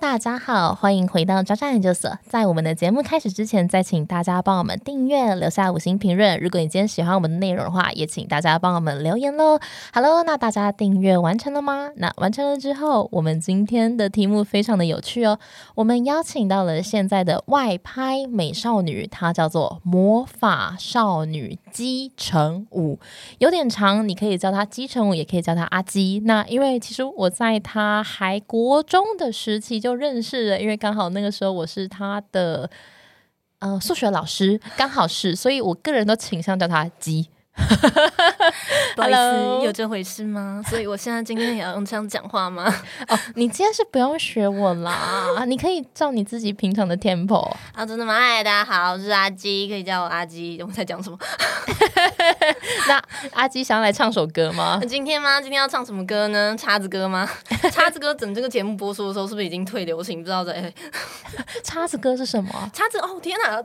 大家好，欢迎回到渣渣研究所。在我们的节目开始之前，再请大家帮我们订阅，留下五星评论。如果你今天喜欢我们的内容的话，也请大家帮我们留言喽。Hello，那大家订阅完成了吗？那完成了之后，我们今天的题目非常的有趣哦。我们邀请到了现在的外拍美少女，她叫做魔法少女姬成武，有点长，你可以叫她姬成武，也可以叫她阿姬。那因为其实我在她还国中的时期就认识了，因为刚好那个时候我是他的呃数学老师，刚好是，所以我个人都倾向叫他鸡。不好意思，有这回事吗？所以我现在今天也要用这样讲话吗？哦，你今天是不用学我啦，你可以照你自己平常的 tempo 啊，真的吗？嗨，大家好，我是阿基，可以叫我阿基。我在讲什么？那阿基想要来唱首歌吗？今天吗？今天要唱什么歌呢？叉子歌吗？叉子歌，整这个节目播出的时候是不是已经退流行？不知道在。叉子歌是什么？叉子哦，天哪！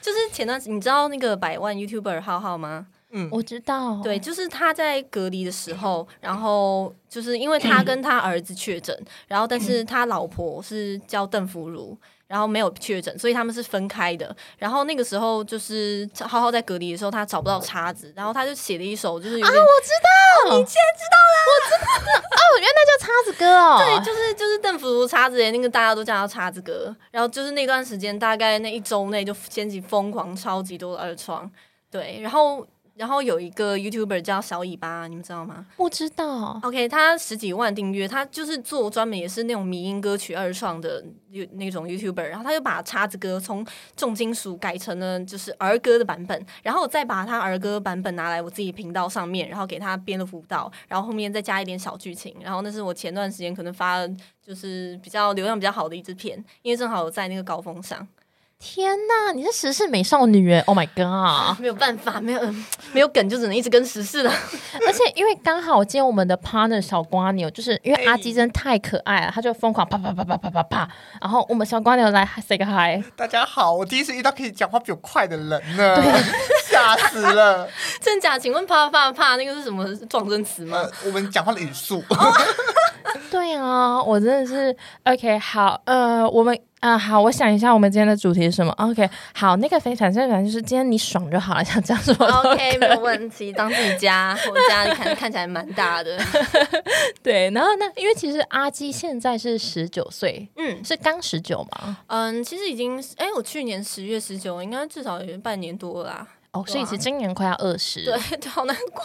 就是前段时间，你知道那个百万 YouTuber 浩浩吗？嗯，我知道。对，就是他在隔离的时候，然后就是因为他跟他儿子确诊，然后但是他老婆是叫邓福如，然后没有确诊，所以他们是分开的。然后那个时候就是浩浩在隔离的时候，他找不到叉子，然后他就写了一首，就是啊，我知道，你竟然知道了，我知道哦，原来叫叉子歌哦，对，就是就是邓福如叉子，那个大家都叫他叉子哥。然后就是那段时间，大概那一周内就掀起疯狂超级多的二创，对，然后。然后有一个 YouTuber 叫小尾巴，你们知道吗？不知道。OK，他十几万订阅，他就是做专门也是那种迷音歌曲二创的那种 YouTuber。然后他就把叉子歌从重金属改成了就是儿歌的版本，然后我再把他儿歌版本拿来我自己频道上面，然后给他编了辅导，然后后面再加一点小剧情。然后那是我前段时间可能发的就是比较流量比较好的一支片，因为正好在那个高峰上。天呐，你是时事美少女哎！Oh my god，没有办法，没有 没有梗，就只能一直跟时事了。而且因为刚好今天我们的 partner 小瓜牛，就是因为阿基真太可爱了，他就疯狂啪啪啪啪啪啪啪。然后我们小瓜牛来 say 个 hi，大家好，我第一次遇到可以讲话比我快的人呢，吓死了！真假？请问啪啪啪那个是什么撞声词吗？我们讲话的语速。对啊，我真的是 OK。好，呃，我们。啊，好，我想一下，我们今天的主题是什么？OK，好，那个非常正常，就是今天你爽就好了，想讲什么？OK，没有问题。当自己家，我家里看看起来蛮大的。对，然后呢因为其实阿基现在是十九岁，嗯，是刚十九吗？嗯，其实已经，哎，我去年十月十九，应该至少有半年多啦。哦，所以其实今年快要二十，对，好难过，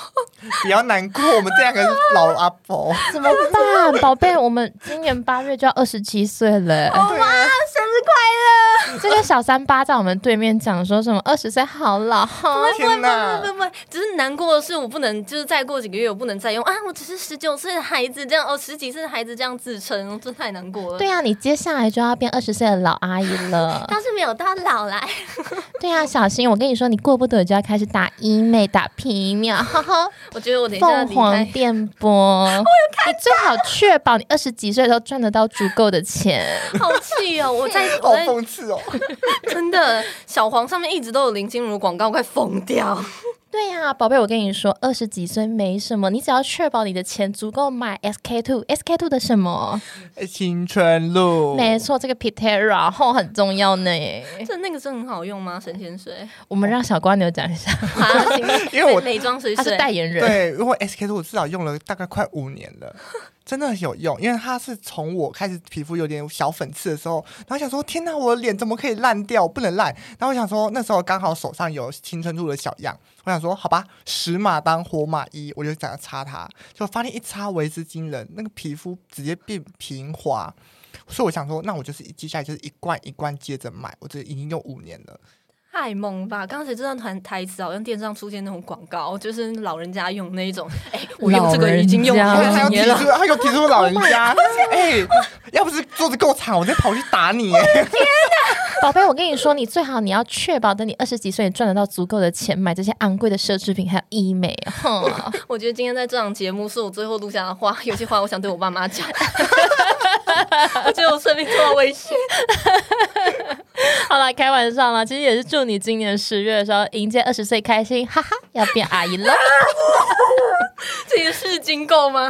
比较难过。我们这两个老阿婆怎么办？宝贝，我们今年八月就要二十七岁了。哇，生日快乐！这个小三八在我们对面讲说什么二十岁好老？天哪！不不不，只是难过的是我不能，就是再过几个月我不能再用啊！我只是十九岁的孩子这样，哦，十几岁的孩子这样自称，这太难过了。对啊，你接下来就要变二十岁的老阿姨了。倒是没有到老来。对啊，小新！我跟你说，你过不。就要开始打医美、打皮秒，我觉得我等一下凤凰电波，你最好确保你二十几岁都赚得到足够的钱。好气哦！我在 好讽刺哦，真的，小黄上面一直都有林心如广告，快疯掉。对呀，宝贝，我跟你说，二十几岁没什么，你只要确保你的钱足够买 SK two，SK two 的什么？青春露。没错，这个 Pitera 后很重要呢。这那个是很好用吗？神仙水？我们让小瓜牛讲一下。因为我美妆水他是代言人。对，因为 SK two 我至少用了大概快五年了。真的很有用，因为它是从我开始皮肤有点小粉刺的时候，然后想说天哪，我的脸怎么可以烂掉？不能烂。然后我想说那时候刚好手上有青春露的小样，我想说好吧，死马当活马医，我就想要擦它，就发现一擦为之惊人，那个皮肤直接变平滑。所以我想说，那我就是接下来就是一罐一罐接着买，我这已经用五年了。太猛吧！刚才这段台台词好像电视上出现那种广告，就是老人家用那一种。哎，我用这个已经用好几年了。他有提出老人家。哎，要不是桌子够惨，我再跑去打你。天哪！宝贝，我跟你说，你最好你要确保等你二十几岁，赚得到足够的钱买这些昂贵的奢侈品，还有医美。我觉得今天在这档节目是我最后录下的话，有些话我想对我爸妈讲。我觉得我生命受到威胁。好了，开玩笑啦，其实也是祝你今年十月的时候迎接二十岁，开心，哈哈，要变阿姨了。这个是金够吗？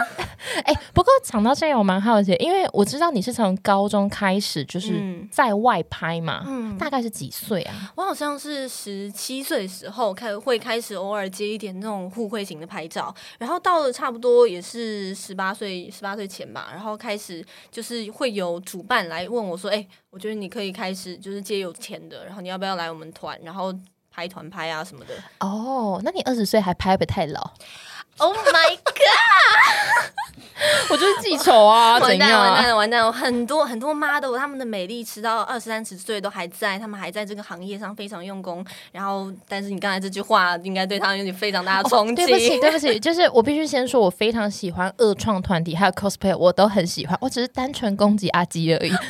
哎、不过讲到这个，我蛮好奇，因为我知道你是从高中开始就是嗯在外拍嘛，嗯大概是几岁啊？我好像是十七岁的时候开会开始偶尔接一点那种互惠型的拍照，然后到了差不多也是十八岁十八岁前吧，然后开始就是会有主办来问我说：“哎、我觉得你可以开始就是接有钱的，然后你要不要来我们团，然后拍团拍啊什么的。哦，那你二十岁还拍不太老？”Oh my god！我就是记仇啊，怎完蛋完蛋？了完蛋了！很多很多 model 他们的美丽吃到二十三十岁都还在，他们还在这个行业上非常用功。然后，但是你刚才这句话应该对他们有点非常大的冲击。对不起，对不起，就是我必须先说，我非常喜欢二创团体，还有 cosplay，我都很喜欢。我只是单纯攻击阿基而已。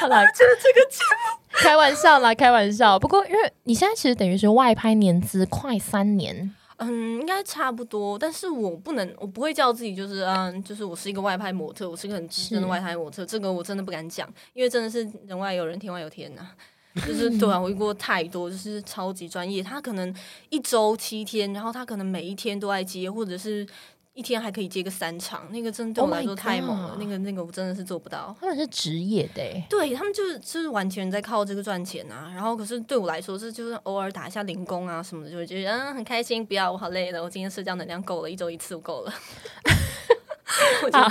好啦，觉得这个节目开玩笑啦，开玩笑。不过，因为你现在其实等于是外拍年资快三年，嗯，应该差不多，但是我不能，我不会叫自己就是嗯，就是我是一个外拍模特，我是一个很资深的外拍模特，这个我真的不敢讲，因为真的是人外有人，天外有天呐、就是对啊，我遇过太多，就是超级专业，他可能一周七天，然后他可能每一天都在接，或者是一天还可以接个三场，那个真的对我 Oh 来说太猛了那个那个我真的是做不到。他们是职业的、欸。对他们就是就是完全在靠这个赚钱啊，然后可是对我来说是就是偶尔打一下零工啊什么的，就会觉得嗯很开心。不要，我好累了，我今天社交能量够了，一周一次我够了。好，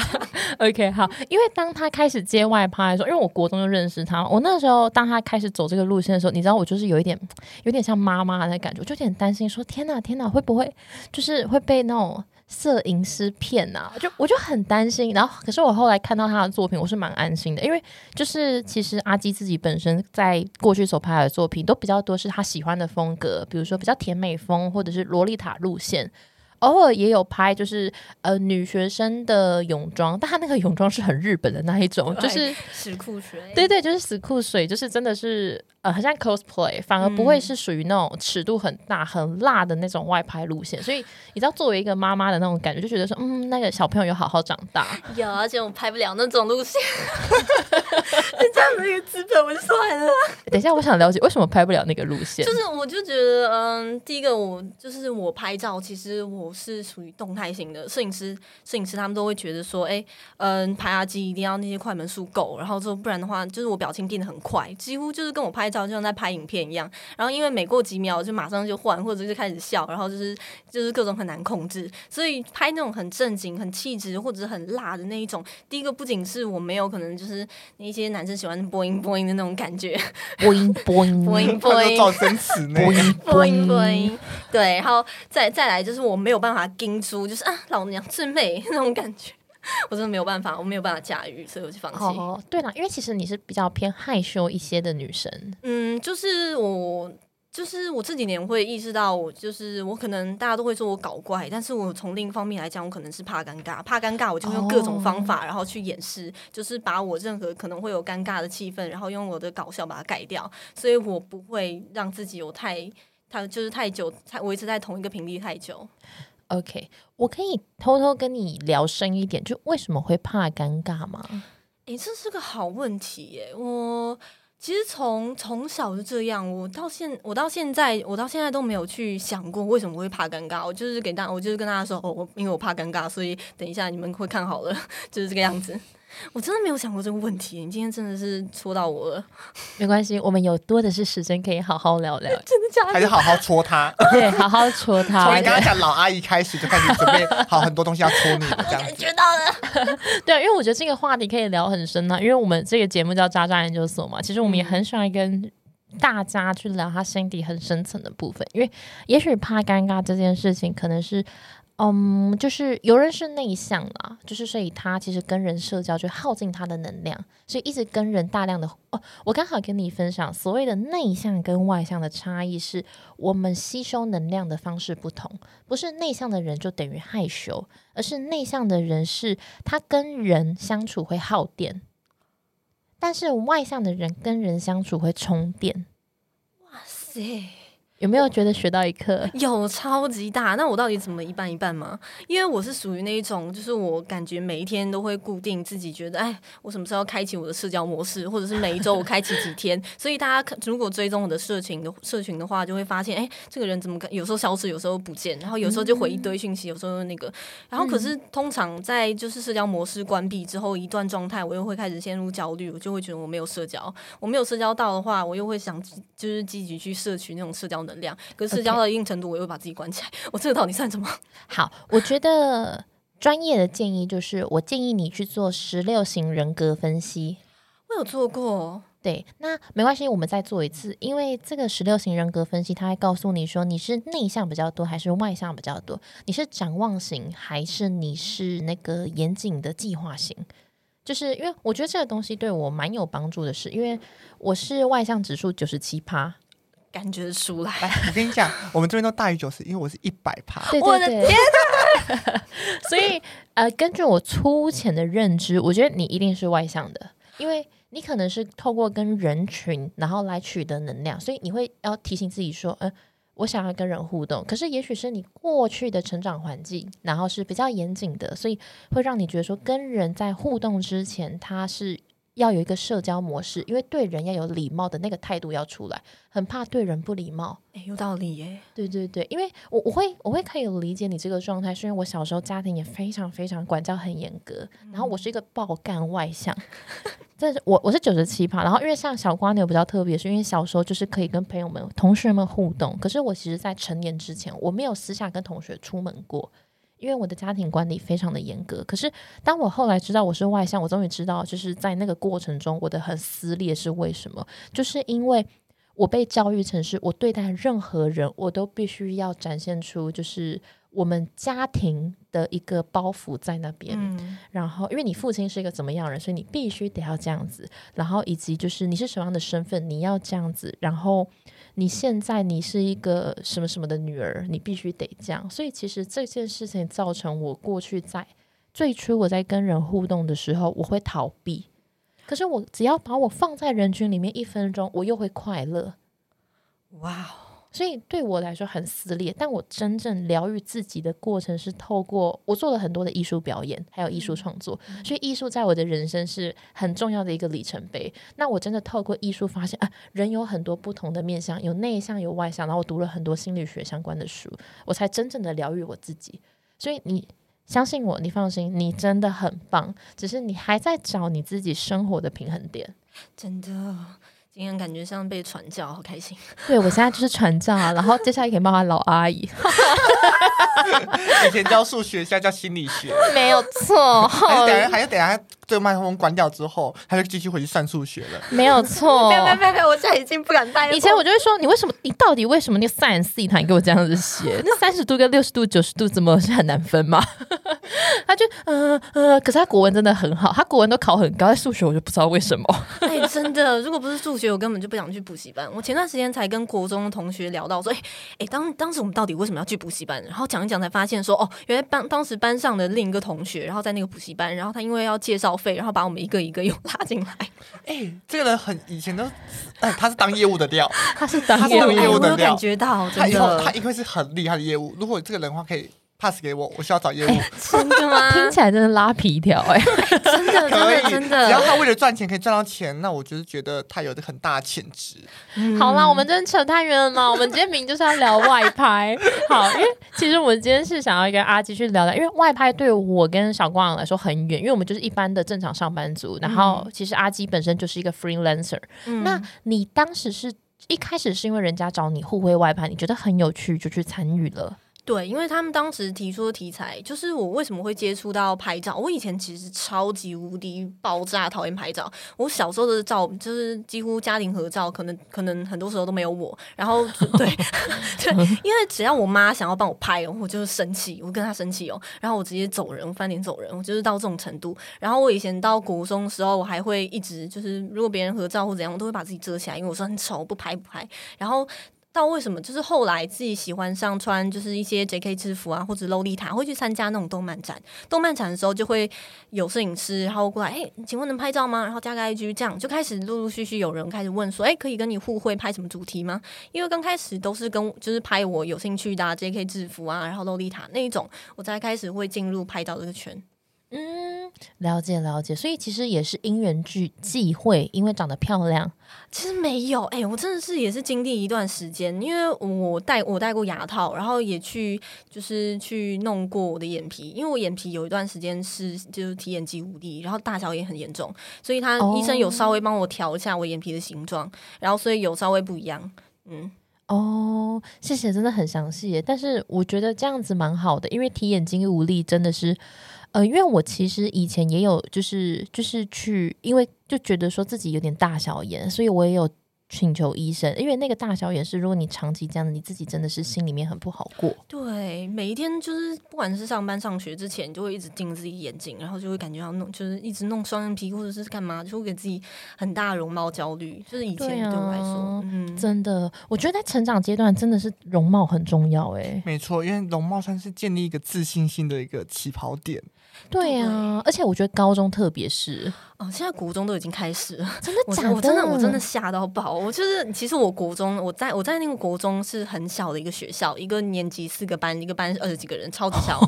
OK，好，因为当他开始接外拍的时候，因为我国中就认识他，我那时候当他开始走这个路线的时候，你知道我就是有一点，有点像妈妈的感觉，我就有点担心说，天哪，天哪，会不会就是会被那种摄影师骗呐、就我就很担心。然后，可是我后来看到他的作品，我是蛮安心的，因为就是其实阿基自己本身在过去所拍的作品都比较多是他喜欢的风格，比如说比较甜美风或者是洛丽塔路线。偶尔也有拍，就是呃女学生的泳装，但她那个泳装是很日本的那一种，就是死裤水，对对，就是死酷水，就是真的是呃很像 cosplay，反而不会是属于那种尺度很大、很辣的那种外拍路线。所以你知道，作为一个妈妈的那种感觉，就觉得说，嗯，那个小朋友有好好长大。有，而且我拍不了那种路线，这样子一个资本我就算了。等一下，我想了解为什么拍不了那个路线。就是我就觉得，嗯，第一个我就是我拍照，其实我是属于动态型的摄影师，摄影师他们都会觉得说，哎、嗯，拍阿基一定要那些快门数够，然后之后不然的话，就是我表情变得很快，几乎就是跟我拍照就像在拍影片一样。然后因为每过几秒就马上就换，或者就开始笑，然后就是就是各种很难控制，所以拍那种很正经、很气质或者很辣的那一种，第一个不仅是我没有可能就是那些男生喜欢播音播音的那种感觉，播音播音播音播音造生词呢。播音播音播音，对，然后再再来就是我没有办法盯住，就是啊老娘最美 那种感觉，我真的没有办法，我没有办法驾驭，所以我就放弃。哦，对了，因为其实你是比较偏害羞一些的女生。嗯，就是我。就是我这几年会意识到，我就是我可能大家都会说我搞怪，但是我从另一方面来讲，我可能是怕尴尬，怕尴尬，我就会用各种方法，然后去掩饰，就是把我任何可能会有尴尬的气氛，然后用我的搞笑把它盖掉，所以我不会让自己有太，太就是太久，太维持在同一个频率太久。OK，我可以偷偷跟你聊深一点，就为什么会怕尴尬吗？诶，这是个好问题耶！我其实从从小就这样，我到现我到现在我到现在都没有去想过为什么会怕尴尬。我就是给大我就是跟大家说，哦，我因为我怕尴尬，所以等一下你们会看好了，就是这个样子。我真的没有想过这个问题，你今天真的是戳到我了，没关系，我们有多的是时间可以好好聊聊，真的假的？还是好好戳他，对，好好戳从他你。刚刚讲老阿姨开始就开始准备好很多东西要戳你的这样子。感觉到了，对，因为我觉得这个话题可以聊很深啊，因为我们这个节目叫渣渣研究所嘛，其实我们也很喜欢跟大家去聊他心底很深层的部分，因为也许怕尴尬这件事情，可能是。嗯，就是有人是内向啦，就是所以他其实跟人社交就耗尽他的能量，所以一直跟人大量的哦。我刚好跟你分享，所谓的内向跟外向的差异是我们吸收能量的方式不同，不是内向的人就等于害羞，而是内向的人是他跟人相处会耗电，但是外向的人跟人相处会充电。哇塞！有没有觉得学到一课？有超级大，那我到底怎么一半一半吗？因为我是属于那一种，就是我感觉每一天都会固定自己觉得，哎，我什么时候开启我的社交模式，或者是每一周我开启几天。所以大家看，如果追踪我的社群的社群的话，就会发现，哎，这个人怎么有时候消失，有时候不见，然后有时候就回一堆讯息，有时候那个，然后可是通常在就是社交模式关闭之后一段状态，我又会开始陷入焦虑，我就会觉得我没有社交，我没有社交到的话，我又会想就是积极去摄取那种社交能量。可是社交到一定程度，我又把自己关起来。我这个到底算什么？好，我觉得专业的建议就是，我建议你去做十六型人格分析。我有做过，对，那没关系，我们再做一次。因为这个十六型人格分析，它会告诉你说你是内向比较多还是外向比较多，你是展望型还是你是那个严谨的计划型。就是因为我觉得这个东西对我蛮有帮助的，是因为我是外向指数九十七趴。感觉出来，我跟你讲，我们这边都大于九十，因为我是一百趴。我的天哪！所以呃，根据我粗浅的认知，我觉得你一定是外向的，因为你可能是透过跟人群，然后来取得能量，所以你会要提醒自己说，嗯，我想要跟人互动。可是也许是你过去的成长环境，然后是比较严谨的，所以会让你觉得说，跟人在互动之前，他是。要有一个社交模式，因为对人要有礼貌的那个态度要出来，很怕对人不礼貌。哎，有道理耶。对对对，因为我我会我会可以理解你这个状态，是因为我小时候家庭也非常非常管教很严格，然后我是一个爆干外向。这是我我是九十七趴，然后因为像小瓜牛比较特别，是因为小时候就是可以跟朋友们、同学们互动，可是我其实在成年之前，我没有私下跟同学出门过。因为我的家庭管理非常的严格，可是当我后来知道我是外向，我终于知道，就是在那个过程中，我的很撕裂是为什么？就是因为我被教育成是，我对待任何人，我都必须要展现出，就是我们家庭的一个包袱在那边。然后，因为你父亲是一个怎么样人，所以你必须得要这样子。然后，以及就是你是什么样的身份，你要这样子。然后。你现在你是一个什么什么的女儿，你必须得这样。所以其实这件事情造成我过去在最初我在跟人互动的时候，我会逃避。可是我只要把我放在人群里面一分钟，我又会快乐。哇！所以对我来说很撕裂，但我真正疗愈自己的过程是透过我做了很多的艺术表演，还有艺术创作。所以艺术在我的人生是很重要的一个里程碑。那我真的透过艺术发现啊，人有很多不同的面相，有内向，有外向。然后我读了很多心理学相关的书，我才真正的疗愈我自己。所以你相信我，你放心，你真的很棒。只是你还在找你自己生活的平衡点，真的。今天感觉像被传教，好开心。对我现在就是传教啊，然后接下来可以骂他老阿姨。以前教数学，现在教心理学，没有错。还有等下，还要等下，这个麦克风关掉之后，他就继续回去算数学了。没有错。没有没有没有，我现在已经不敢带了。以前我就会说，你为什么？你到底为什么？那个 sin、c 他给我这样子写？那三十度跟六十度、九十度，怎么是很难分吗？他就嗯嗯，可是他国文真的很好，他国文都考很高，在数学我就不知道为什么。哎，真的，如果不是数学，我根本就不想去补习班。我前段时间才跟国中的同学聊到说，哎哎，当当时我们到底为什么要去补习班？然后讲一讲才发现说，哦，原来班当时班上的另一个同学，然后在那个补习班，然后他因为要介绍费，然后把我们一个一个又拉进来。哎，这个人很以前都，哎，他是当业务的料，他是当业务的料，感觉到他以后他因为是很厉害的业务。如果这个人的话可以。Pass 给我，我需要找业务。真的吗？听起来真的拉皮条哎，真的，真的，真的。只要他为了赚钱可以赚到钱，那我就是觉得他有的很大的潜质。好啦，我们真的扯太远了嘛。我们今天明就是要聊外拍。好，因为其实我们今天是想要跟阿基去聊聊，因为外拍对我跟小光来说很远，因为我们就是一般的正常上班族。然后其实阿基本身就是一个 freelancer。那你当时是一开始是因为人家找你互惠外拍，你觉得很有趣就去参与了。对，因为他们当时提出的题材就是我为什么会接触到拍照。我以前其实超级无敌爆炸讨厌拍照。我小时候的照就是几乎家庭合照，可能可能很多时候都没有我。然后对对，因为只要我妈想要帮我拍，我就是生气，我跟她生气哦。然后我直接走人，我翻脸走人，我就是到这种程度。然后我以前到国中的时候，我还会一直就是如果别人合照或怎样，我都会把自己遮起来，因为我说很丑，不拍不拍。然后。到为什么就是后来自己喜欢上穿就是一些 J.K. 制服啊，或者洛丽塔，会去参加那种动漫展。动漫展的时候就会有摄影师，然后过来，哎，请问能拍照吗？然后加个 I.G，这样就开始陆陆续续有人开始问说，哎，可以跟你互惠拍什么主题吗？因为刚开始都是跟就是拍我有兴趣的 J.K. 制服啊，然后洛丽塔那一种，我才开始会进入拍照这个圈。嗯，了解了解，所以其实也是因缘聚际会，因为长得漂亮。其实没有，哎，我真的是也是经历一段时间，因为我戴我戴过牙套，然后也去就是去弄过我的眼皮，因为我眼皮有一段时间是就是提眼肌无力，然后大小也很严重，所以他医生有稍微帮我调一下我眼皮的形状，然后所以有稍微不一样。嗯，哦，谢谢，真的很详细，但是我觉得这样子蛮好的，因为提眼睛无力真的是。呃，因为我其实以前也有，就是就是去，因为就觉得说自己有点大小眼，所以我也有请求医生。因为那个大小眼是，如果你长期这样，你自己真的是心里面很不好过。对，每一天就是不管是上班上学之前，就会一直盯自己眼睛，然后就会感觉要弄，就是一直弄双眼皮或者是干嘛，就会给自己很大容貌焦虑。就是以前对我来说，嗯，真的，我觉得在成长阶段真的是容貌很重要。哎，没错，因为容貌算是建立一个自信心的一个起跑点。对呀，而且我觉得高中特别是哦，现在国中都已经开始了，真的 假的？我真的我真的吓到爆！我就是其实我国中我在我在那个国中是很小的一个学校，一个年级四个班，一个班二十几个人，超级小，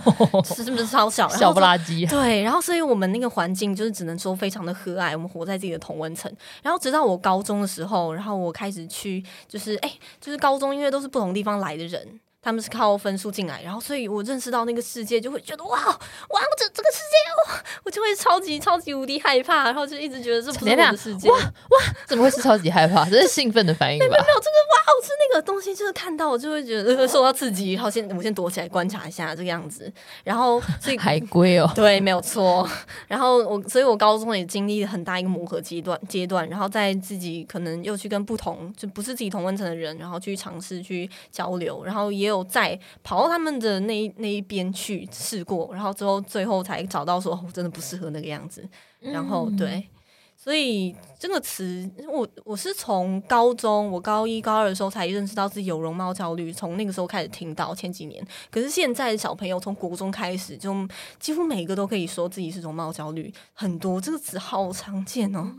是不是超小？小不拉几。对，然后所以我们那个环境就是只能说非常的和蔼，我们活在自己的同温层。然后直到我高中的时候，然后我开始去就是哎，就是高中因为都是不同地方来的人。他们是靠分数进来，然后所以我认识到那个世界，就会觉得哇哇，这这个世界哦，我就会超级超级无敌害怕，然后就一直觉得这不是我的世界。哇哇，怎么会是超级害怕？这是兴奋的反应吧？没有没有，这个哇，是那个东西，就是看到我就会觉得受到刺激，然后先我先躲起来观察一下这个样子，然后所以 海龟哦，对，没有错。然后我，所以我高中也经历了很大一个磨合阶段阶段，然后在自己可能又去跟不同就不是自己同温层的人，然后去尝试去交流，然后也有在跑。跑到他们的那那一边去试过，然后之后最后才找到说我真的不适合那个样子。然后对，所以这个词我我是从高中我高一高二的时候才认识到自己有容貌焦虑，从那个时候开始听到前几年。可是现在的小朋友从国中开始，就几乎每个都可以说自己是容貌焦虑，很多这个词好常见哦。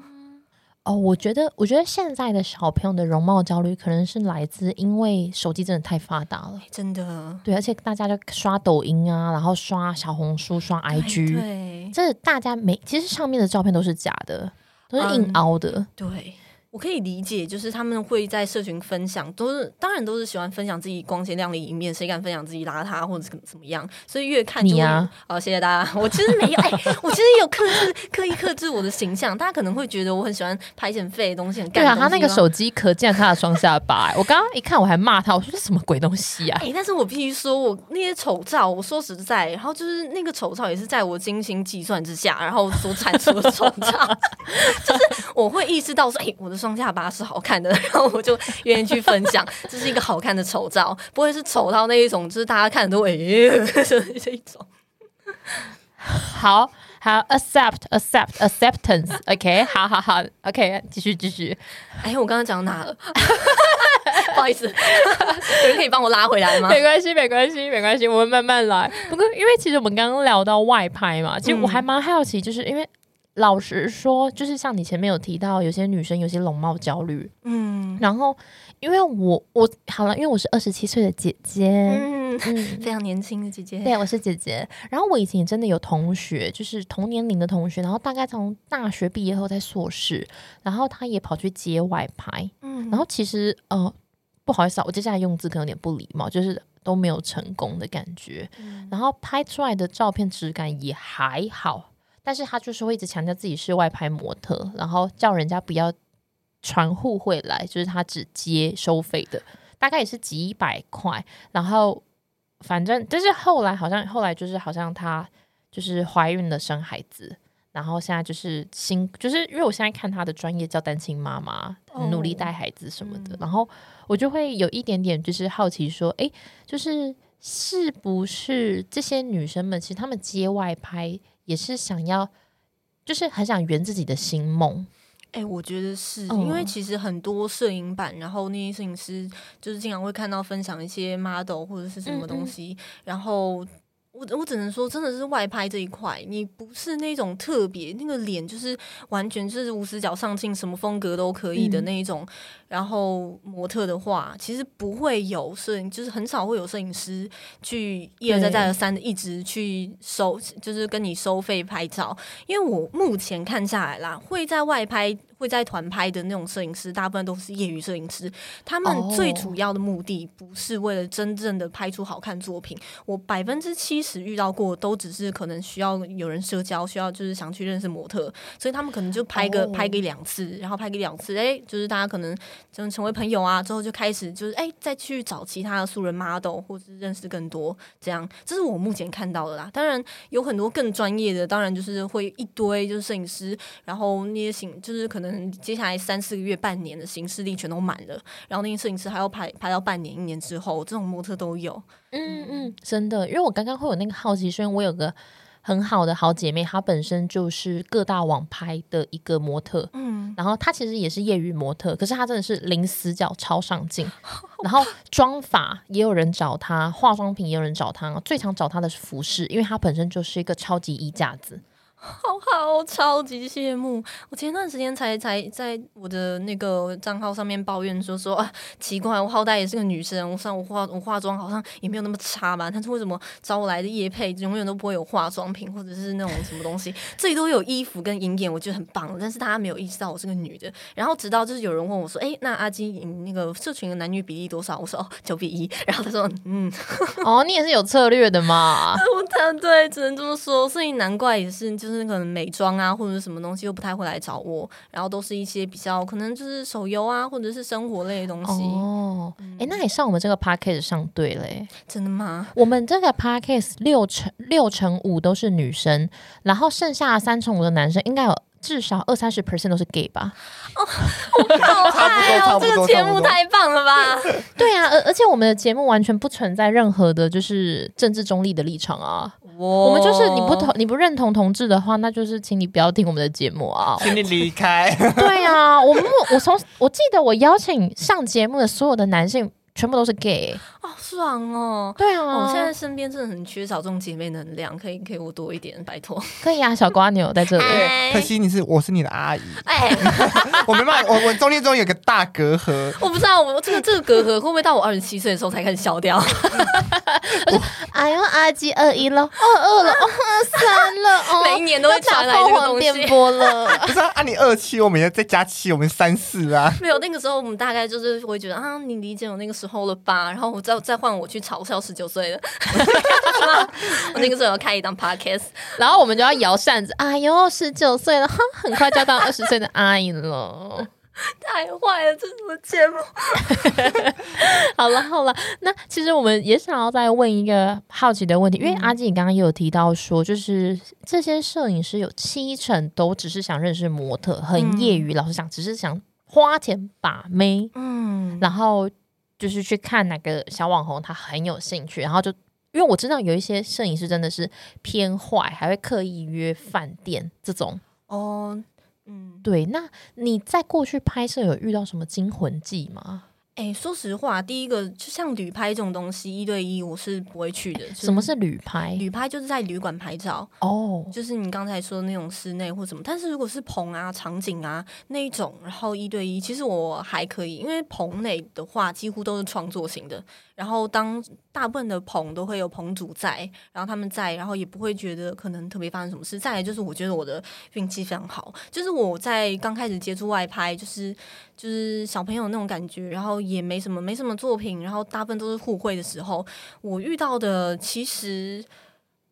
哦，我觉得，我觉得现在的小朋友的容貌焦虑，可能是来自因为手机真的太发达了，真的。对，而且大家就刷抖音啊，然后刷小红书、刷 IG，对，这大家没，其实上面的照片都是假的，都是硬凹的，对。我可以理解，就是他们会在社群分享，都是当然都是喜欢分享自己光鲜亮丽一面，谁敢分享自己邋遢或者怎么怎么样？所以越看你啊，哦，谢谢大家。我其实没有，哎，我其实有克制，刻意克制我的形象。大家可能会觉得我很喜欢拍一些废的东西，很对啊。他那个手机壳竟然他的双下巴，我刚刚一看我还骂他，我说这什么鬼东西啊？哎，但是我必须说，我那些丑照，我说实在，然后就是那个丑照也是在我精心计算之下，然后所产出的丑照，就是我会意识到说，哎，我的双下巴是好。看的，然后我就愿意去分享，这是一个好看的丑照，不会是丑到那一种，就是大家看都诶这一种。好 好，accept，accept acceptance，OK，好好好，OK，继续继续。哎，我刚刚讲到哪了？不好意思，有人可以帮我拉回来吗？没关系，没关系，没关系，我们慢慢来。不过，因为其实我们刚刚聊到外拍嘛，其实我还蛮好奇，就是因为。老实说，就是像你前面有提到，有些女生有些容貌焦虑，嗯，然后因为我我好了，因为我是二十七岁的姐姐，嗯嗯，非常年轻的姐姐，对，我是姐姐。然后我以前真的有同学，就是同年龄的同学，然后大概从大学毕业后在硕士，然后他也跑去接外拍，嗯，然后其实呃不好意思啊，我接下来用字可能有点不礼貌，就是都没有成功的感觉，然后拍出来的照片质感也还好。但是他就是会一直强调自己是外拍模特，然后叫人家不要传互惠来，就是他只接收费的，大概也是几百块。然后反正，但是后来好像后来就是好像他就是怀孕了，生孩子，然后现在就是新，就是因为我现在看他的专业叫单亲妈妈，努力带孩子什么的，然后我就会有一点点就是好奇说，哎，就是是不是这些女生们其实她们接外拍？也是想要，就是很想圆自己的心梦。哎、我觉得是、嗯因为其实很多摄影版，然后那些摄影师就是经常会看到分享一些 model 或者是什么嗯东西，然后。我我只能说，真的是外拍这一块，你不是那种特别那个脸，就是完全就是无死角上镜，什么风格都可以的嗯那一种。然后模特的话，其实不会有摄影，就是很少会有摄影师去一而再再而三的一直去收，就是跟你收费拍照。因为我目前看下来啦，会在外拍、会在团拍的那种摄影师，大部分都是业余摄影师。他们哦最主要的目的不是为了真正的拍出好看作品。我百分之七十遇到过，都只是可能需要有人社交，需要就是想去认识模特，所以他们可能就拍个、哦拍个一两次，然后拍个一两次，哎，就是大家可能就成为朋友啊，之后就开始就是哎再去找其他的素人 model 或者是认识更多，这样这是我目前看到的啦。当然有很多更专业的，当然就是会一堆就是摄影师，然后那些形就是可能接下来三四个月、半年的形式力全都满了，然后那些摄影师还要拍拍到半年、一年之后，这种模特都有。嗯嗯，真的，因为我刚刚会有那个好奇，虽然我有个很好的好姐妹，她本身就是各大网拍的一个模特，嗯，然后她其实也是业余模特，可是她真的是零死角超上镜，然后妆法也有人找她，化妆品也有人找她，最常找她的是服饰，因为她本身就是一个超级衣架子。好好，超级羡慕。我前段时间才才在我的那个账号上面抱怨说说啊，奇怪，我好歹也是个女生，我上我化我化妆好像也没有那么差吧，但是为什么找我来的叶配永远都不会有化妆品或者是那种什么东西，这里都有衣服跟银眼，我觉得很棒，但是大家没有意识到我是个女的。然后直到就是有人问我说，哎、那阿金你那个社群的男女比例多少？我说哦九比一，然后他说嗯，哦，你也是有策略的嘛？我对对，只能这么说，所以难怪也是，就是可能美妆啊或者是什么东西又不太会来找我，然后都是一些比较可能就是手游啊或者是生活类的东西。哦，哎、那你上我们这个 podcast 上对嘞。真的吗？我们这个 podcast 六成六成五都是女生，然后剩下的三成五的男生，应该有至少二三十 percent 都是 gay 吧？哦好嗨哦！这个节目太棒了吧！对啊，而而且我们的节目完全不存在任何的就是政治中立的立场啊。我我们就是你不同你不认同同志的话，那就是请你不要听我们的节目啊。请你离开。对啊，我们我从我记得我邀请上节目的所有的男性全部都是 gay。好爽哦！对啊，我现在身边真的很缺少这种姐妹能量，可以给我多一点，拜托。可以啊，小瓜牛在这里。哎可惜你是我是你的阿姨，哎，我没办法，我我中间中有个大隔阂。我不知道我这个这个隔阂会不会到我二十七岁的时候才开始消掉？哎呦，阿基二一了，二二了，哦二三了，哦，每一年都会要打传来这凤凰个东西电波了。不是啊，按你二七，我们要再加七，我们三四啊。没有，那个时候我们大概就是会觉得啊，你理解我那个时候了吧？然后我再再换我去嘲笑十九岁的，我 那个时候要开一档 podcast，然后我们就要摇扇子，哎呦，十九岁了，哈，很快就要到二十岁的阿姨了。太坏了，这是什么节目？好了好了，那其实我们也想要再问一个好奇的问题，因为阿基你刚刚也有提到说，就是这些摄影师有七成都只是想认识模特，很业余，老实讲，只是想花钱把妹，嗯，然后就是去看哪个小网红他很有兴趣，然后就。因为我知道有一些摄影师真的是偏坏，还会刻意约饭店这种。哦，嗯，对，那你在过去拍摄有遇到什么惊魂记吗？哎、说实话，第一个就像旅拍这种东西，一对一我是不会去的。就是什么是旅拍？旅拍？就是在旅馆拍照，哦，就是你刚才说的那种室内或什么。但是如果是棚啊、场景啊那一种，然后一对一，其实我还可以，因为棚内的话几乎都是创作型的。然后当大部分的棚都会有棚主在，然后他们在，然后也不会觉得可能特别发生什么事。再来就是我觉得我的运气非常好，就是我在刚开始接触外拍，就是就是小朋友那种感觉，然后也没什么没什么作品，然后大部分都是互惠的时候，我遇到的其实。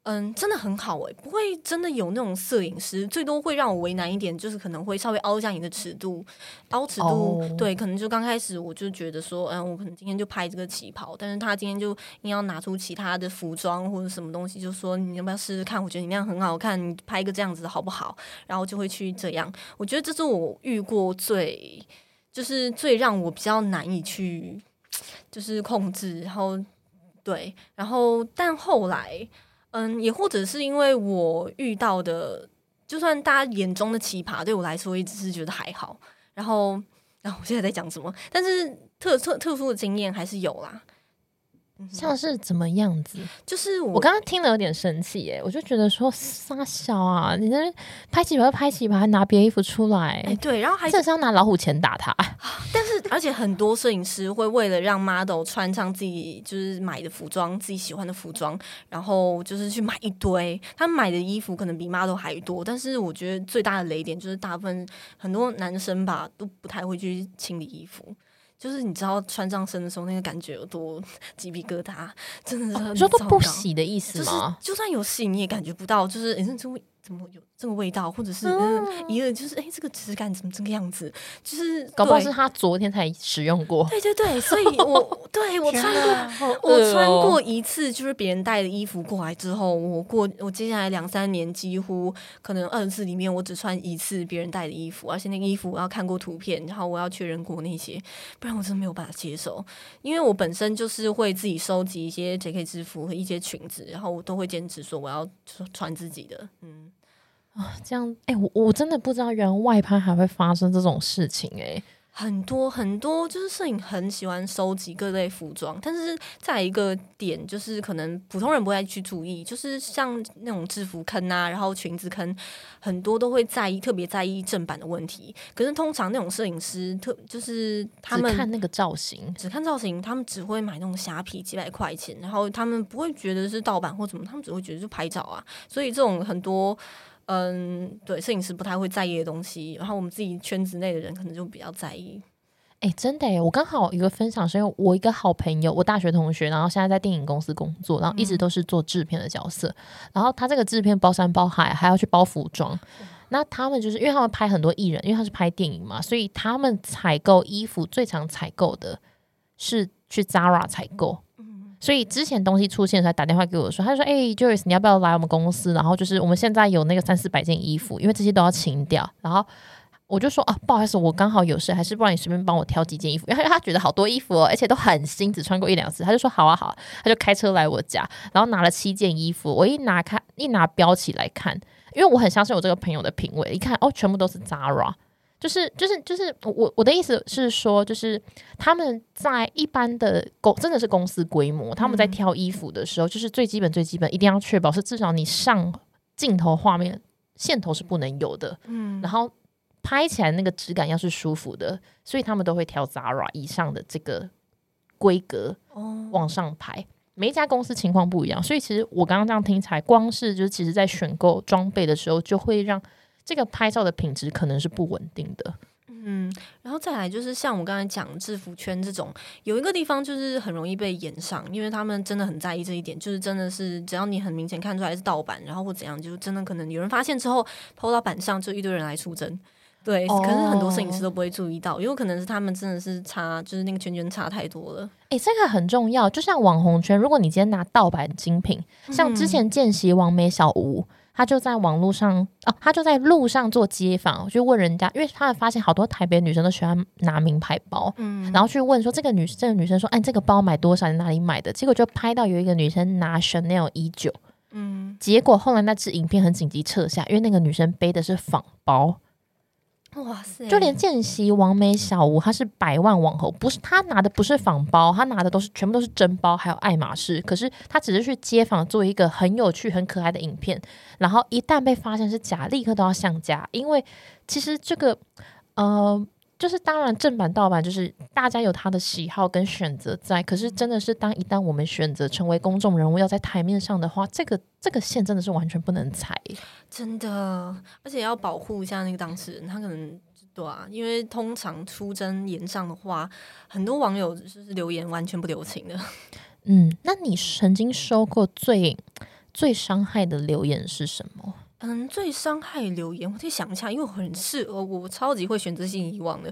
嗯，真的很好诶、不会真的有那种摄影师，最多会让我为难一点，就是可能会稍微凹一下你的尺度，凹尺度，哦对，可能就刚开始我就觉得说，嗯，我可能今天就拍这个旗袍，但是他今天就硬要拿出其他的服装或者什么东西，就说你要不要试试看？我觉得你那样很好看，你拍一个这样子好不好？然后就会去这样，我觉得这是我遇过最，就是最让我比较难以去，就是控制，然后对，然后但后来。嗯，也或者是因为我遇到的就算大家眼中的奇葩，对我来说也只是觉得还好。然后，然后我现在在讲什么？但是特特特殊的经验还是有啦。像是怎么样子？就是我我刚刚听了有点生气耶，我就觉得说傻小啊，你在那拍旗袍就拍旗袍，还拿别的衣服出来，哎对，然后还这是要拿老虎钳打他。但是而且很多摄影师会为了让 model 穿上自己就是买的服装，自己喜欢的服装，然后就是去买一堆。他们买的衣服可能比 model 还多，但是我觉得最大的雷点就是大部分很多男生吧都不太会去清理衣服。就是你知道穿上身的时候那个感觉有多 鸡皮疙瘩，真的是很你说都不洗的意思就是吗？就算有洗你也感觉不到，就是诶，这味怎么有这个味道，或者是嗯一个就是诶，这个质感怎么这个样子，就是搞不好是他昨天才使用过。对对对，所以我 对我穿过。好我穿过一次，就是别人带的衣服过来之后，我过我接下来两三年几乎可能二十次里面，我只穿一次别人带的衣服，而且那个衣服我要看过图片，然后我要确认过那些，不然我真的没有办法接受。因为我本身就是会自己收集一些 JK 制服和一些裙子，然后我都会坚持说我要穿自己的，嗯。这样，哎、我我真的不知道原来外拍还会发生这种事情、哎，很多很多，就是摄影很喜欢收集各类服装，但是在一个点，就是可能普通人不会去注意，就是像那种制服坑啊，然后裙子坑，很多都会在意，特别在意正版的问题。可是通常那种摄影师特就是他只们看那个造型，只看造型，他们只会买那种虾皮几百块钱，然后他们不会觉得是盗版或怎么，他们只会觉得是拍照啊。所以这种很多。嗯，对，摄影师不太会在意的东西，然后我们自己圈子内的人可能就比较在意。哎、真的耶，我刚好有一个分享，是因为我一个好朋友，我大学同学，然后现在在电影公司工作，然后一直都是做制片的角色。然后他这个制片包山包海，还要去包服装。那他们就是因为他们拍很多艺人，因为他是拍电影嘛，所以他们采购衣服最常采购的是去 Zara 采购。所以之前东西出现的时候，还打电话给我说，他就说：“哎、j o y c e 你要不要来我们公司？然后就是我们现在有那个三四百件衣服，因为这些都要清掉。然后我就说啊，不好意思，我刚好有事，还是不然你随便帮我挑几件衣服。因为他觉得好多衣服哦，而且都很新，只穿过一两次。他就说好啊好啊，他就开车来我家，然后拿了七件衣服。我一拿看，一拿标起来看，因为我很相信我这个朋友的品味，一看哦，全部都是 Zara。就是就是就是我我的意思是说，就是他们在一般的公真的是公司规模，他们在挑衣服的时候，就是最基本最基本，一定要确保是至少你上镜头画面线头是不能有的，嗯。然后拍起来那个质感要是舒服的，所以他们都会挑 Zara 以上的这个规格哦，往上排。每一家公司情况不一样，所以其实我刚刚这样听起来，光是就是其实在选购装备的时候，就会让这个拍照的品质可能是不稳定的。嗯，然后再来就是像我刚才讲制服圈这种，有一个地方就是很容易被延上，因为他们真的很在意这一点，就是真的是只要你很明显看出来是盗版，然后或怎样，就真的可能有人发现之后抛到板上，就一堆人来出征。对，哦可是很多摄影师都不会注意到，也有可能是他们真的是差，就是那个圈圈差太多了。诶，这个很重要。就像网红圈，如果你今天拿盗版精品，像之前见习王美小吴，他就在网络上哦，他就在路上做街访，就问人家，因为他发现好多台北女生都喜欢拿名牌包，嗯，然后去问说这个女这个女生说，哎，这个包买多少？你哪里买的？结果就拍到有一个女生拿 Chanel 一九，嗯，结果后来那支影片很紧急撤下，因为那个女生背的是仿包。哇塞，就连见习王美小吴，他是百万网红，不是他拿的不是仿包，他拿的都是全部都是真包，还有爱马仕。可是他只是去街访做一个很有趣、很可爱的影片，然后一旦被发现是假，立刻都要下架，因为其实这个呃。就是当然，正版盗版就是大家有他的喜好跟选择在，可是真的是当一旦我们选择成为公众人物，要在台面上的话，这个这个线真的是完全不能踩。真的，而且要保护一下那个当事人，他可能对啊，因为通常出征言上的话，很多网友就是留言完全不留情的。嗯，那你曾经收过最最伤害的留言是什么？嗯，最伤害留言，我得想一下，因为我很适合，我超级会选择性遗忘的。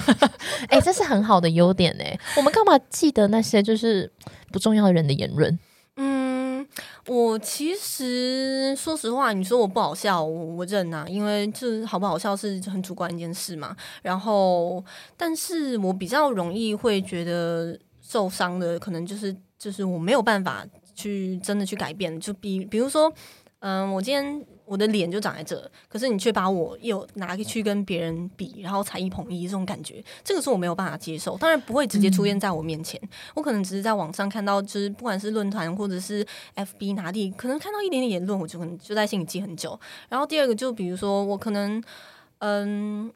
哎、这是很好的优点哎。我们干嘛记得那些就是不重要的人的言论？嗯，我其实说实话，你说我不好笑，我我认啊，因为就是好不好笑是很主观一件事嘛。然后，但是我比较容易会觉得受伤的，可能就是就是我没有办法去真的去改变，就比比如说，嗯、我今天。我的脸就长在这，可是你却把我又拿去跟别人比，然后才艺捧一这种感觉，这个是我没有办法接受。当然不会直接出现在我面前，我可能只是在网上看到，就是不管是论坛或者是 FB 哪里，可能看到一点点言论，我就可能就在心里记很久。然后第二个就比如说我可能，嗯。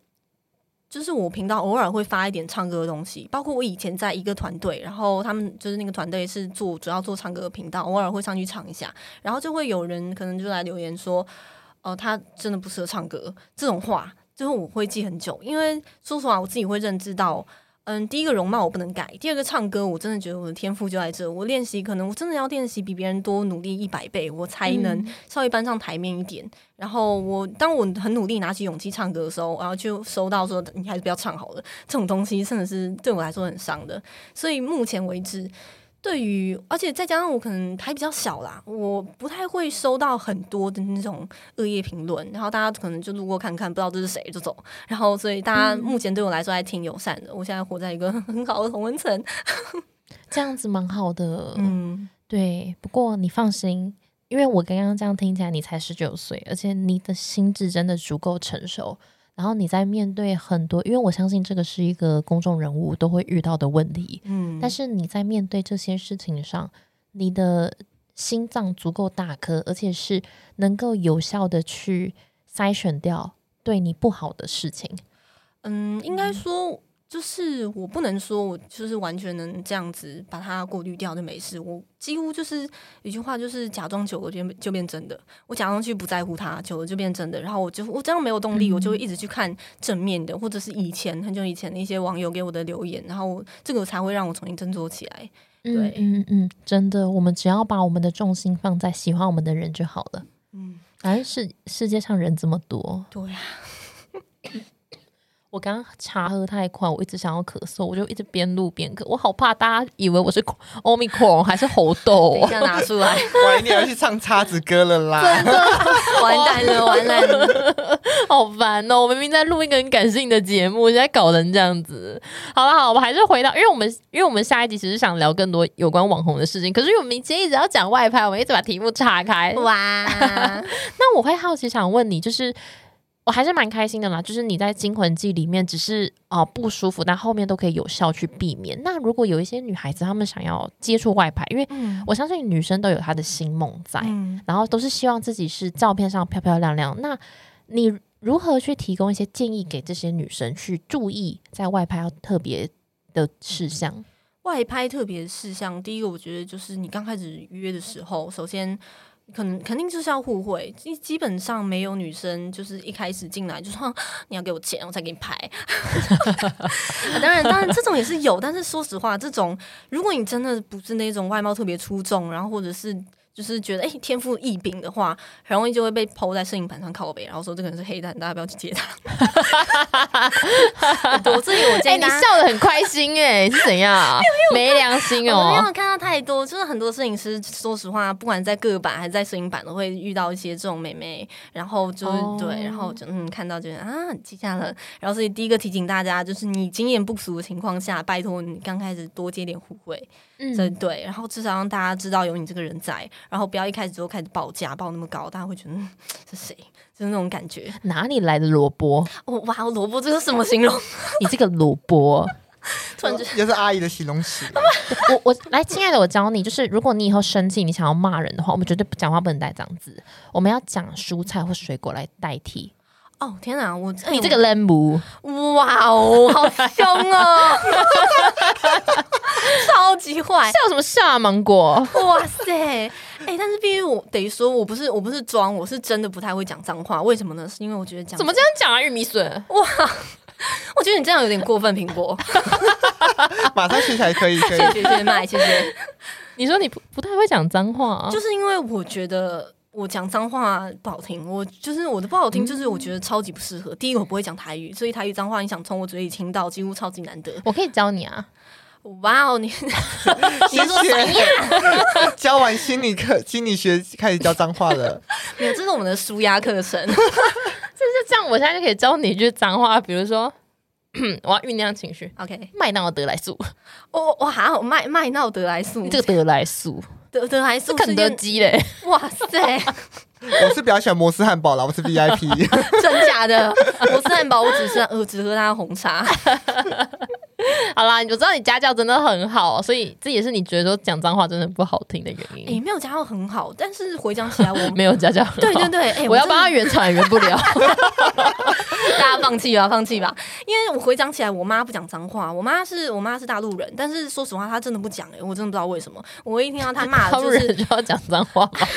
就是我频道偶尔会发一点唱歌的东西，包括我以前在一个团队，然后他们就是那个团队是做主要做唱歌的频道，偶尔会上去唱一下，然后就会有人可能就来留言说，哦，他真的不适合唱歌这种话，最后我会记很久，因为说实话，我自己会认知到。嗯，第一个容貌我不能改，第二个唱歌我真的觉得我的天赋就在这。我练习可能我真的要练习比别人多努力一百倍，我才能稍微搬上台面一点。然后我当我很努力拿起勇气唱歌的时候，然后就收到说你还是不要唱好了，这种东西真的是对我来说很伤的。所以目前为止。对于，而且再加上我可能还比较小啦，我不太会收到很多的那种恶意评论，然后大家可能就路过看看，不知道这是谁就走，然后所以大家目前对我来说还挺友善的。我现在活在一个 很好的同温层，这样子蛮好的。嗯，对。不过你放心，因为我刚刚这样听起来，你才十九岁，而且你的心智真的足够成熟。然后你在面对很多，因为我相信这个是一个公众人物都会遇到的问题，嗯，但是你在面对这些事情上，你的心脏足够大颗，而且是能够有效的去筛选掉对你不好的事情，嗯，应该说。就是我不能说我就是完全能这样子把它过滤掉就没事，我几乎就是一句话就是假装久了就就变真的，我假装去不在乎它，久了就变真的，然后我就我这样没有动力，我就会一直去看正面的，或者是以前很久以前的一些网友给我的留言，然后这个才会让我重新振作起来。对，嗯嗯，真的，我们只要把我们的重心放在喜欢我们的人就好了。嗯，反正世世界上人这么多，对呀。我刚刚茶喝太快，我一直想要咳嗽，我就一直边录边咳。我好怕大家以为我是欧米克还是猴痘。等一下拿出来，我你要去唱叉子歌了啦！完蛋了，完蛋了，好烦哦！我明明在录一个很感性的节目，现在搞成这样子。好了好，我还是回到，因为我们因为我们下一集其实想聊更多有关网红的事情，可是我们今天一直要讲外拍，我们一直把题目岔开。哇，那我会好奇想问你，就是。我还是蛮开心的啦，就是你在《惊魂记》里面只是啊不舒服，但后面都可以有效去避免。那如果有一些女孩子她们想要接触外拍，因为我相信女生都有她的心梦在，然后都是希望自己是照片上漂漂亮亮。那你如何去提供一些建议给这些女生去注意在外拍要特别的事项？外拍特别事项，第一个我觉得就是你刚开始约的时候，首先。可能肯定就是要互惠，基基本上没有女生就是一开始进来就说你要给我钱，我才给你拍。当然，当然这种也是有，但是说实话，这种如果你真的不是那种外貌特别出众，然后或者是。就是觉得哎，天赋异禀的话，很容易就会被抛在摄影盘上靠背，然后说这个人是黑蛋，大家不要去接他。我自己我建议你笑的很开心哎，是怎样？没良心哦！没有看到太多，就是很多摄影师，说实话，不管在个版还是在摄影版，都会遇到一些这种美眉，然后就是对，然后就嗯看到就啊记下了。然后所以第一个提醒大家，就是你经验不足的情况下，拜托你刚开始多接点互惠。嗯，对，然后至少让大家知道有你这个人在，然后不要一开始就开始报价报那么高，大家会觉得是谁？就是那种感觉。哪里来的萝卜？哦，哇，萝卜这是什么形容？你这个萝卜，突然也是阿姨的形容词。我我来，亲爱的，我教你，就是如果你以后生气，你想要骂人的话，我们绝对不讲话不能带这样子，我们要讲蔬菜或水果来代替。哦天哪！我你这个 lamb，哇哦，好凶哦，超级坏！笑什么笑啊，芒果？哇塞！哎，但是必须我得说，我不是我不是装，我是真的不太会讲脏话。为什么呢？是因为我觉得讲怎么这样讲啊？玉米笋哇！我觉得你这样有点过分，苹果。马上学起来可以，可以谢谢麦，谢谢。你说你不不太会讲脏话，啊就是因为我觉得。我讲脏话不好听，我就是我的不好听，就是我觉得超级不适合。第一个我不会讲台语，所以台语脏话你想从我嘴里听到，几乎超级难得。我可以教你啊！哇哦，你 你说什么？教完心理课、心理学开始教脏话了。没有，这是我们的舒压课程。就是这样，我现在就可以教你一句脏话，比如说，我要酝酿情绪。OK，麦当劳德来素。哦，哇，还好麦麦闹德来素，这个德来素。德德还是肯德基嘞！哇塞，我是比较喜欢摩斯汉堡啦，我是 VIP。真假的？摩斯汉堡，我只是我只喝他的红茶。好啦，我知道你家教真的很好，所以这也是你觉得说讲脏话真的不好听的原因。哎、没有家教很好，但是回想起来我，没有家教很好，对对对，我要帮他圆场也圆不了。大家放弃吧，放弃吧。因为我回想起来，我妈不讲脏话，我妈是我妈是大陆人，但是说实话，她真的不讲哎、我真的不知道为什么。我一听到她骂就是就要讲脏话吧？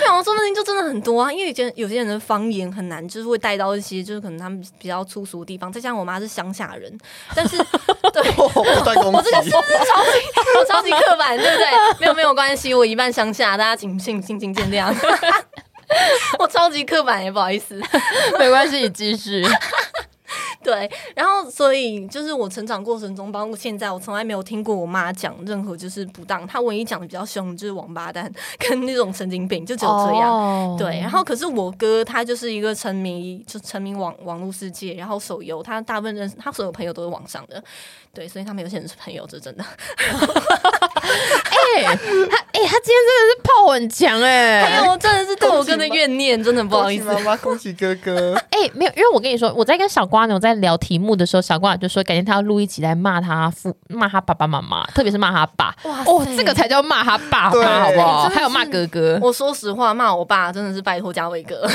没有，说不定就真的很多啊。因为以前有些人的方言很难，就是会带到一些就是可能他们比较粗俗的地方。再加上我妈是乡下人，但是 对不断攻击，我超级 我超级刻板，对不对？没有没有关系，我一半乡下，大家请请请请见谅。我超级刻板也不好意思。没关系，你继续。对，然后所以就是我成长过程中，包括现在，我从来没有听过我妈讲任何就是不当。她唯一讲的比较凶，就是王八蛋 跟那种神经病，就只有这样。哦对，然后可是我哥他就是一个沉迷，就沉迷网网络世界，然后手游，他大部分认识他所有朋友都是网上的，对，所以他没有些人是朋友，这真的。哎、他哎、他今天真的是炮很强哎、哎呦，我真的是对我哥的怨念，真的不好意思恭喜。妈妈，恭喜哥哥。哎、没有，因为我跟你说，我在跟小瓜牛在聊题目的时候，小瓜牛就说改天他要录一集来骂他父、骂他爸爸妈妈，特别是骂他爸。哇哦，这个才叫骂他爸对妈，好不好？还有骂哥哥。我说实话，骂我爸真的是拜托嘉伟哥。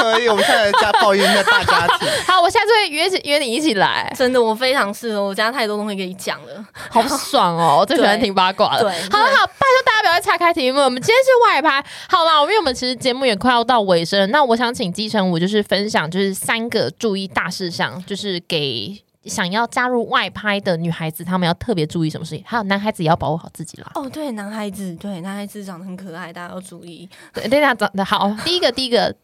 可以，我们现在家抱怨一下大家庭。好，我下次会约起约你一起来，真的，我非常适合，我家太多东西给你讲了。好爽哦！我最喜欢听八卦了。对好了好，拜托大家不要再岔开题目，我们今天是外拍。好啦，因为我们其实节目也快要到尾声了，那我想请基成武就是分享就是三个注意大事项，就是给。想要加入外拍的女孩子，她们要特别注意什么事情？还有男孩子也要保护好自己啦。哦，对，男孩子，对，男孩子长得很可爱，大家要注意。对，大家，长得好。第一个，第一个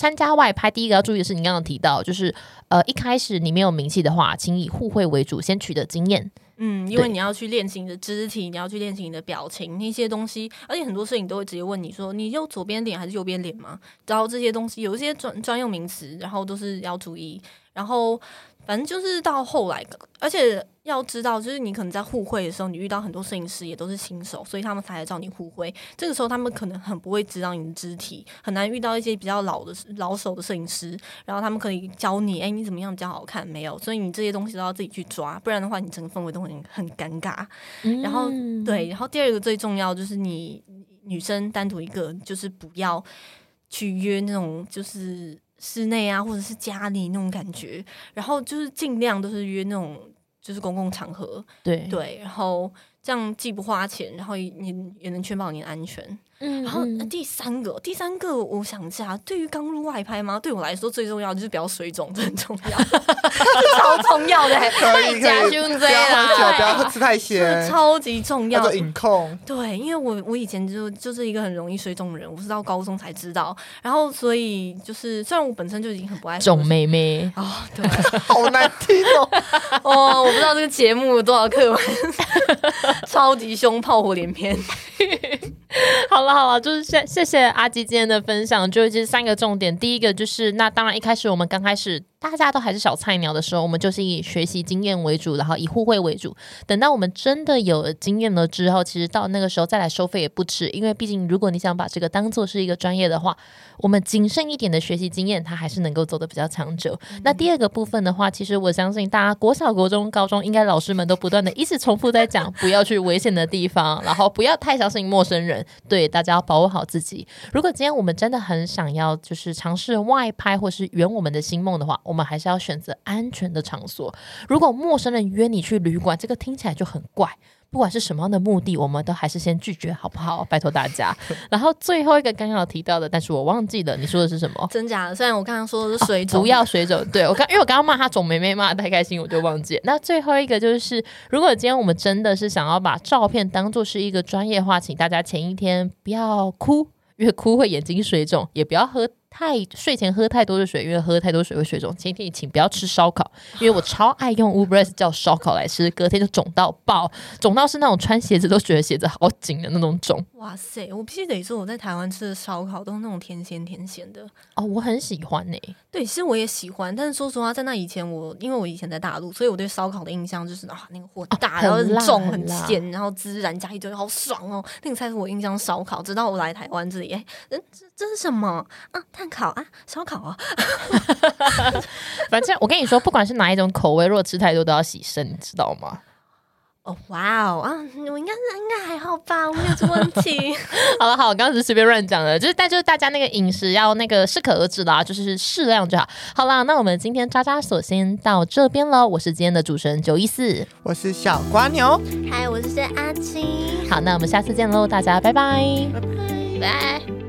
参加外拍，第一个要注意的是，你刚刚提到，就是呃，一开始你没有名气的话，请以互惠为主，先取得经验。嗯，因为你要去练习你的肢体，你要去练习你的表情那些东西，而且很多事情都会直接问你说，你用左边脸还是右边脸吗？然后这些东西有一些专专用名词，然后都是要注意。然后反正就是到后来，而且要知道，就是你可能在互惠的时候，你遇到很多摄影师也都是新手，所以他们才来找你互惠。这个时候他们可能很不会指导你的肢体，很难遇到一些比较老的老手的摄影师，然后他们可以教你，哎，你怎么样比较好看？没有，所以你这些东西都要自己去抓，不然的话，你整个氛围都很很尴尬。然后嗯，对，然后第二个最重要就是你女生单独一个，就是不要去约那种就是室内啊，或者是家里那种感觉，然后就是尽量都是约那种就是公共场合，对。对，然后这样既不花钱，然后也也也能确保你的安全。嗯然后、第三个，第三个，我想一下，对于刚入外拍吗？对我来说最重要就是不要水肿，这很重要，这超重要的、欸，可以可以，加胸不要喝酒，不要吃太这咸，超级重要叫做。饮控。对，因为我我以前就就是一个很容易水肿的人，我是到高中才知道，然后所以就是虽然我本身就已经很不爱喝肿妹妹。哦，对 好难听哦！哦，我不知道这个节目有多少课文，超级凶，炮火连篇。好了好了，就是谢谢谢阿基今天的分享，就是三个重点。第一个就是，那当然一开始我们刚开始大家都还是小菜鸟的时候，我们就是以学习经验为主，然后以互惠为主。等到我们真的有了经验了之后，其实到那个时候再来收费也不迟，因为毕竟如果你想把这个当做是一个专业的话，我们谨慎一点的学习经验，它还是能够走得比较长久。那第二个部分的话，其实我相信大家国小、国中、高中应该老师们都不断的一直重复在讲，不要去危险的地方，然后不要太相信陌生人。对，大家要保护好自己。如果今天我们真的很想要，就是尝试外拍或是圆我们的新梦的话，我们还是要选择安全的场所。如果陌生人约你去旅馆，这个听起来就很怪。不管是什么样的目的，我们都还是先拒绝，好不好？拜托大家。然后最后一个刚刚有提到的，但是我忘记了，你说的是什么？真假的？虽然我刚刚说的是水肿、不要水肿。对我刚，因为我刚刚骂他肿妹妹骂的太开心，我就忘记。那最后一个就是，如果今天我们真的是想要把照片当做是一个专业化，请大家前一天不要哭。因为哭会眼睛水肿，也不要喝太睡前喝太多的水，因为喝太多水会水肿。前提请不要吃烧烤，因为我超爱用 Uber Eats 叫烧烤来吃，隔天就肿到爆，肿到是那种穿鞋子都觉得鞋子好紧的那种肿。哇塞！我必须得说，我在台湾吃的烧烤都是那种甜咸甜咸的。哦，我很喜欢呢、对，其实我也喜欢，但是说实话，在那以前我，因为我以前在大陆，所以我对烧烤的印象就是啊，那个火大，哦然后很重、很咸，然后孜然加一堆，好爽哦！那个才是我印象烧烤。直到我来台湾这里，哎，嗯，这这是什么啊？炭烤啊，烧烤啊？反正我跟你说，不管是哪一种口味，如果吃太多都要洗肾，你知道吗？哦，哇哦啊！我应该是应该还好吧，我没有这问题。好了，好，我刚刚只是随便乱讲的，就是但就是大家那个饮食要那个适可而止啦，就是适量就好。好啦，那我们今天渣渣所先到这边喽，我是今天的主持人九一四，我是小瓜牛。嗨，我是阿青，好，那我们下次见喽，大家拜拜拜。拜。